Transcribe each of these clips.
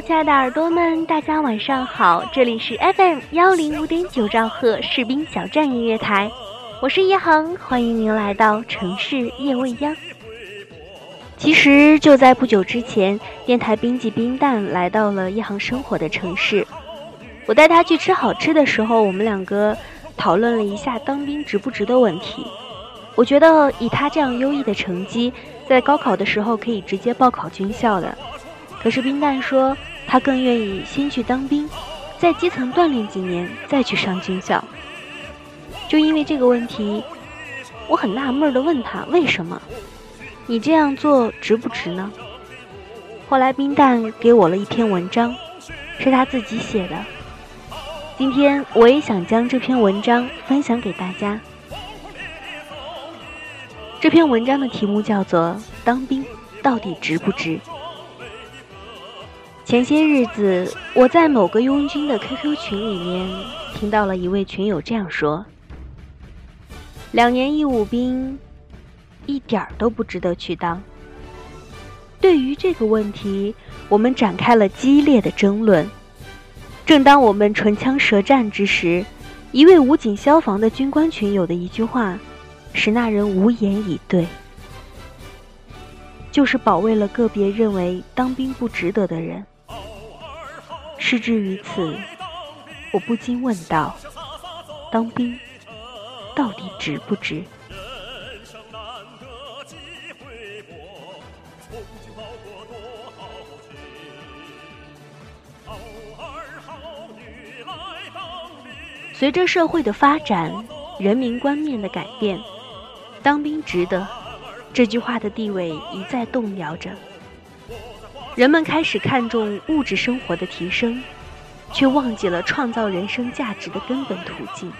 亲爱的耳朵们，大家晚上好，这里是 FM 幺零五点九兆赫士兵小站音乐台，我是一航，欢迎您来到城市夜未央。其实就在不久之前，电台编辑冰蛋来到了一航生活的城市，我带他去吃好吃的时候，我们两个讨论了一下当兵值不值的问题。我觉得以他这样优异的成绩，在高考的时候可以直接报考军校的。可是冰蛋说，他更愿意先去当兵，在基层锻炼几年，再去上军校。就因为这个问题，我很纳闷的问他为什么？你这样做值不值呢？后来冰蛋给我了一篇文章，是他自己写的。今天我也想将这篇文章分享给大家。这篇文章的题目叫做《当兵到底值不值》。前些日子，我在某个拥军的 QQ 群里面听到了一位群友这样说：“两年义务兵，一点儿都不值得去当。”对于这个问题，我们展开了激烈的争论。正当我们唇枪舌战之时，一位武警消防的军官群友的一句话，使那人无言以对。就是保卫了个别认为当兵不值得的人。事至于此，我不禁问道：当兵到底值不值？随着社会的发展，人民观念的改变，“当兵值得”这句话的地位一再动摇着。人们开始看重物质生活的提升，却忘记了创造人生价值的根本途径。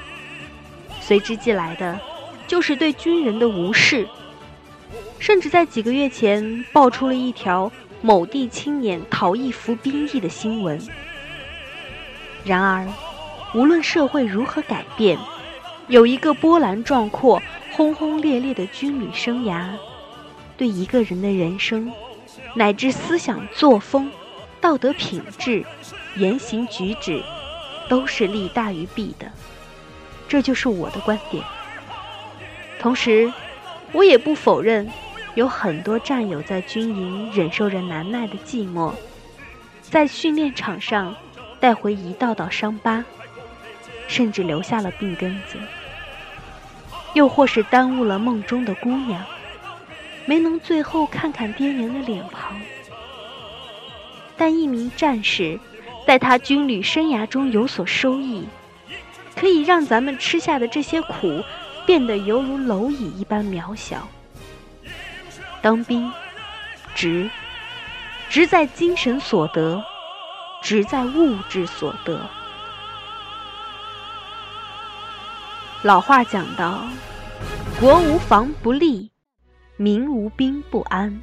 随之即来的，就是对军人的无视。甚至在几个月前，爆出了一条某地青年逃逸服兵役的新闻。然而，无论社会如何改变，有一个波澜壮阔、轰轰烈烈的军旅生涯，对一个人的人生。乃至思想作风、道德品质、言行举止，都是利大于弊的。这就是我的观点。同时，我也不否认，有很多战友在军营忍受着难耐的寂寞，在训练场上带回一道道伤疤，甚至留下了病根子，又或是耽误了梦中的姑娘。没能最后看看爹娘的脸庞，但一名战士，在他军旅生涯中有所收益，可以让咱们吃下的这些苦，变得犹如蝼蚁一般渺小。当兵，值，值在精神所得，值在物质所得。老话讲到，国无防不立。民无兵不安。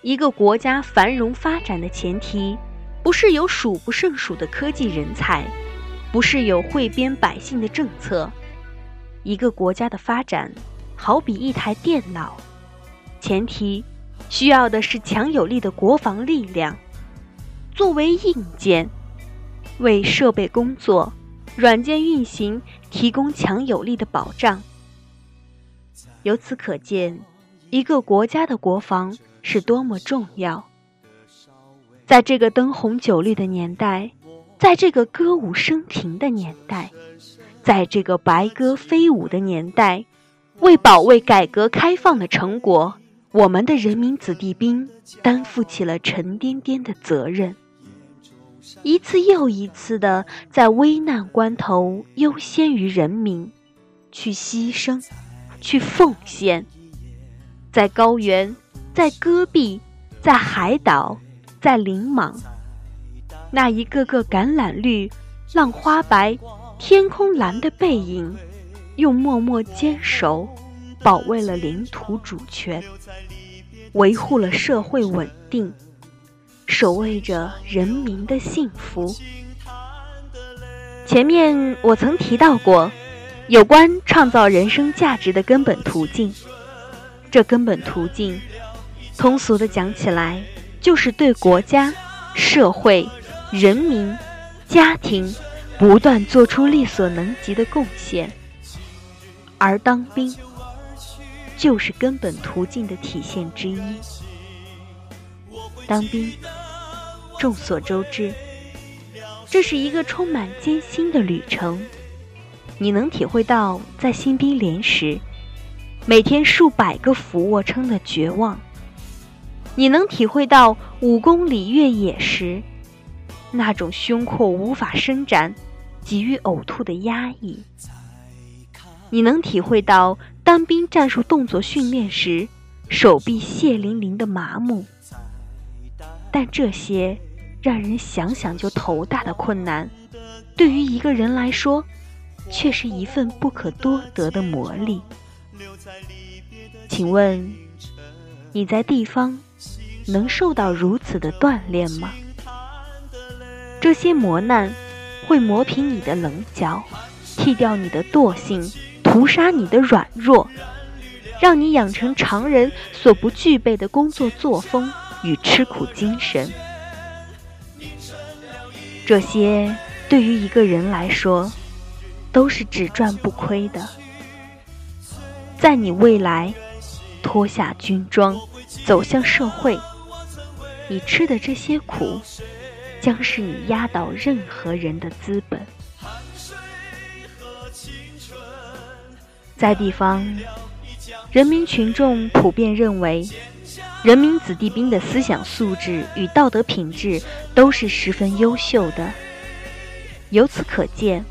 一个国家繁荣发展的前提，不是有数不胜数的科技人才，不是有汇编百姓的政策。一个国家的发展，好比一台电脑，前提需要的是强有力的国防力量，作为硬件，为设备工作、软件运行提供强有力的保障。由此可见，一个国家的国防是多么重要。在这个灯红酒绿的年代，在这个歌舞升平的年代，在这个白鸽飞舞的年代，为保卫改革开放的成果，我们的人民子弟兵担负起了沉甸甸的责任，一次又一次的在危难关头优先于人民，去牺牲。去奉献，在高原，在戈壁，在海岛，在林莽，那一个个橄榄绿、浪花白、天空蓝的背影，用默默坚守，保卫了领土主权，维护了社会稳定，守卫着人民的幸福。前面我曾提到过，有关创造人生价值的根本途径，这根本途径。通俗的讲起来，就是对国家、社会、人民、家庭不断做出力所能及的贡献，而当兵就是根本途径的体现之一。当兵，众所周知，这是一个充满艰辛的旅程。你能体会到在新兵连时，每天数百个俯卧撑的绝望。你能体会到五公里越野时那种胸廓无法伸展、急于呕吐的压抑；你能体会到单兵战术动作训练时手臂血淋淋的麻木。但这些让人想想就头大的困难，对于一个人来说，却是一份不可多得的磨砺。请问你在地方？能受到如此的锻炼吗？这些磨难会磨平你的棱角，剃掉你的惰性，屠杀你的软弱，让你养成常人所不具备的工作作风与吃苦精神。这些对于一个人来说，都是只赚不亏的。在你未来脱下军装，走向社会。你吃的这些苦，将是你压倒任何人的资本。在地方，人民群众普遍认为，人民子弟兵的思想素质与道德品质都是十分优秀的。由此可见，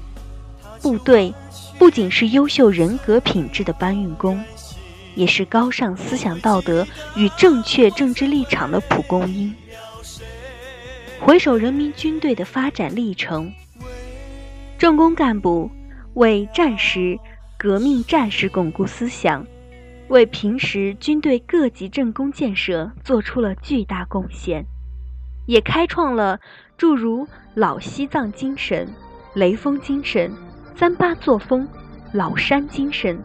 部队不仅是优秀人格品质的搬运工。也是高尚思想道德与正确政治立场的蒲公英。回首人民军队的发展历程，政工干部为战时革命战士巩固思想，为平时军队各级政工建设做出了巨大贡献，也开创了诸如老西藏精神、雷锋精神、三八作风、老山精神。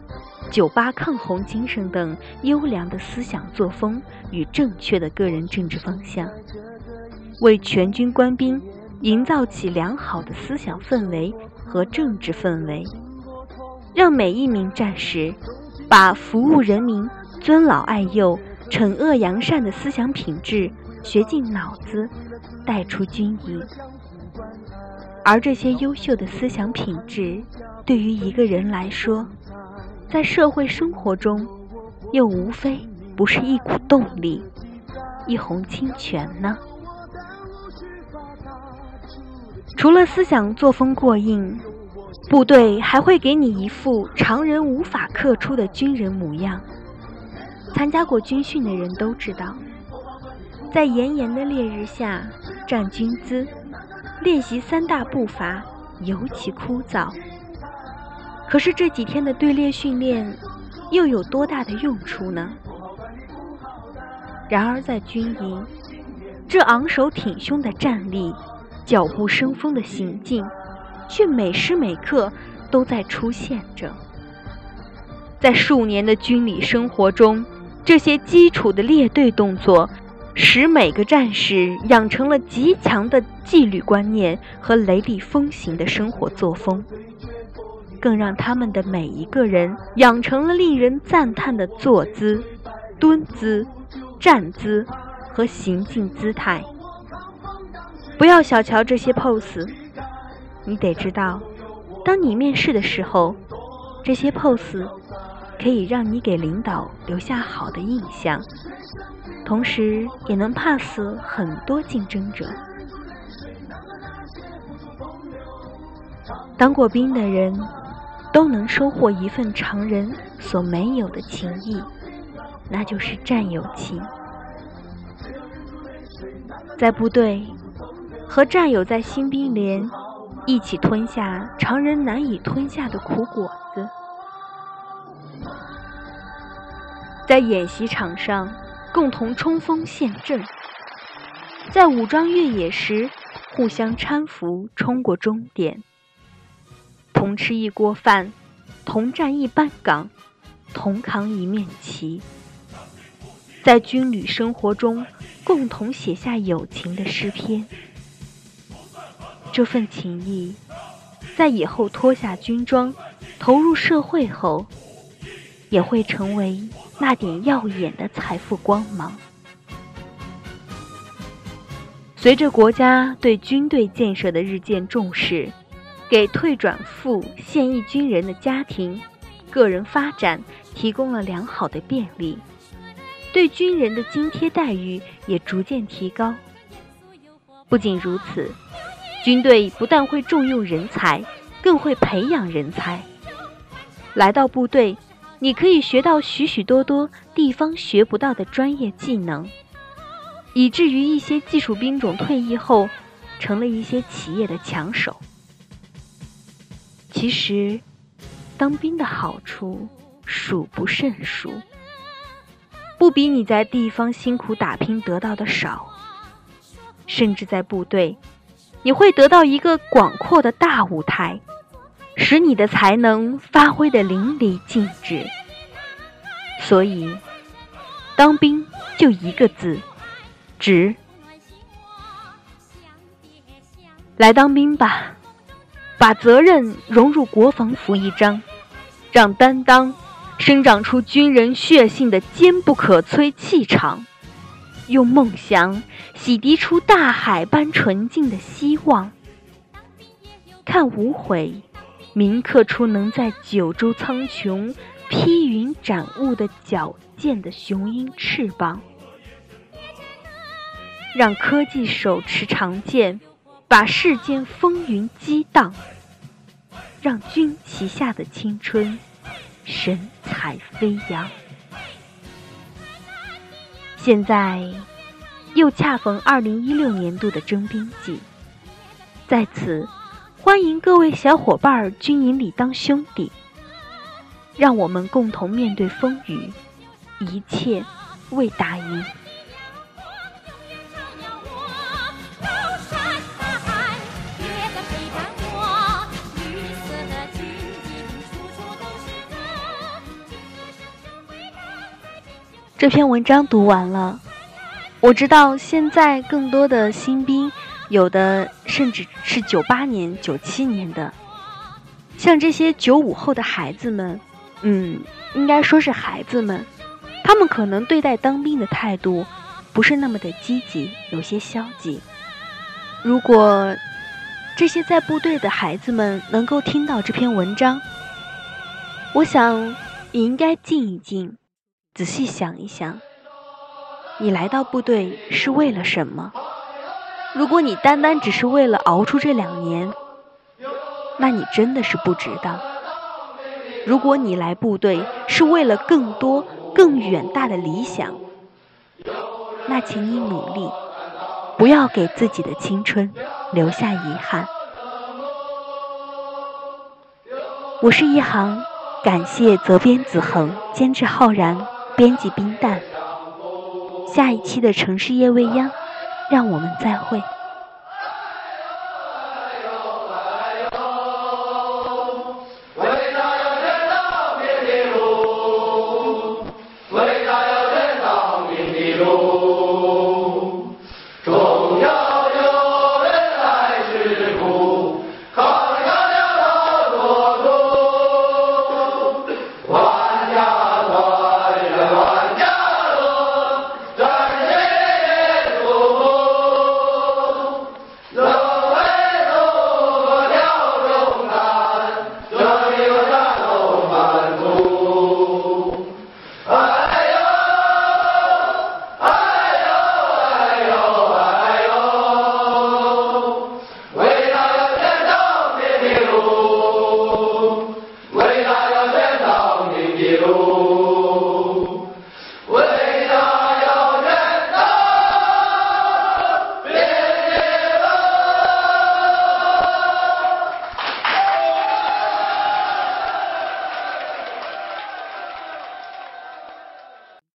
九八抗洪精神等优良的思想作风与正确的个人政治方向，为全军官兵营造起良好的思想氛围和政治氛围，让每一名战士把服务人民、尊老爱幼、惩恶扬善的思想品质学进脑子，带出军营。而这些优秀的思想品质，对于一个人来说，在社会生活中，又无非不是一股动力，一泓清泉呢？除了思想作风过硬，部队还会给你一副常人无法刻出的军人模样。参加过军训的人都知道，在炎炎的烈日下站军姿，练习三大步伐，尤其枯燥。可是这几天的队列训练，又有多大的用处呢？然而在军营，这昂首挺胸的站立，脚步生风的行进，却每时每刻都在出现着。在数年的军旅生活中，这些基础的列队动作，使每个战士养成了极强的纪律观念和雷厉风行的生活作风。更让他们的每一个人养成了令人赞叹的坐姿、蹲姿、站姿和行进姿态。不要小瞧这些 pose，你得知道，当你面试的时候，这些 pose 可以让你给领导留下好的印象，同时也能 pass 很多竞争者。当过兵的人。都能收获一份常人所没有的情谊，那就是战友情。在部队和战友在新兵连一起吞下常人难以吞下的苦果在演习场上共同冲锋陷阵，在武装越野时互相搀扶冲过终点，同吃一锅饭，同站一班岗，同扛一面旗。在军旅生活中，共同写下友情的诗篇。这份情谊，在以后脱下军装，投入社会后，也会成为那点耀眼的财富光芒。随着国家对军队建设的日渐重视，给退转赴现役军人的家庭、个人发展提供了良好的便利。对军人的津贴待遇也逐渐提高。不仅如此，军队不但会重用人才，更会培养人才。来到部队，你可以学到许许多多地方学不到的专业技能，以至于一些技术兵种退役后，成了一些企业的抢手。其实，当兵的好处数不胜数。不比你在地方辛苦打拼得到的少，甚至在部队，你会得到一个广阔的大舞台，使你的才能发挥的淋漓尽致。所以，当兵就一个字，值。来当兵吧，把责任融入国防服一章，让担当。生长出军人血性的坚不可摧气场，用梦想洗涤出大海般纯净的希望。看无悔，铭刻出能在九州苍穹披云斩雾的矫健的雄鹰翅膀。让科技手持长剑，把世间风云激荡。让军旗下的青春。神采飞扬。现在又恰逢二零一六年度的征兵季，在此欢迎各位小伙伴儿军营里当兄弟，让我们共同面对风雨，一切为打赢。这篇文章读完了，我知道现在更多的新兵，有的甚至是九八年、九七年的，像这些九五后的孩子们，嗯，应该说是孩子们，他们可能对待当兵的态度不是那么的积极，有些消极。如果这些在部队的孩子们能够听到这篇文章，我想也应该静一静。仔细想一想，你来到部队是为了什么？如果你单单只是为了熬出这两年，那你真的是不值当。如果你来部队是为了更多、更远大的理想，那请你努力，不要给自己的青春留下遗憾。我是一航，感谢责编子恒，监制浩然。编辑冰淡，下一期的城市夜未央，让我们再会。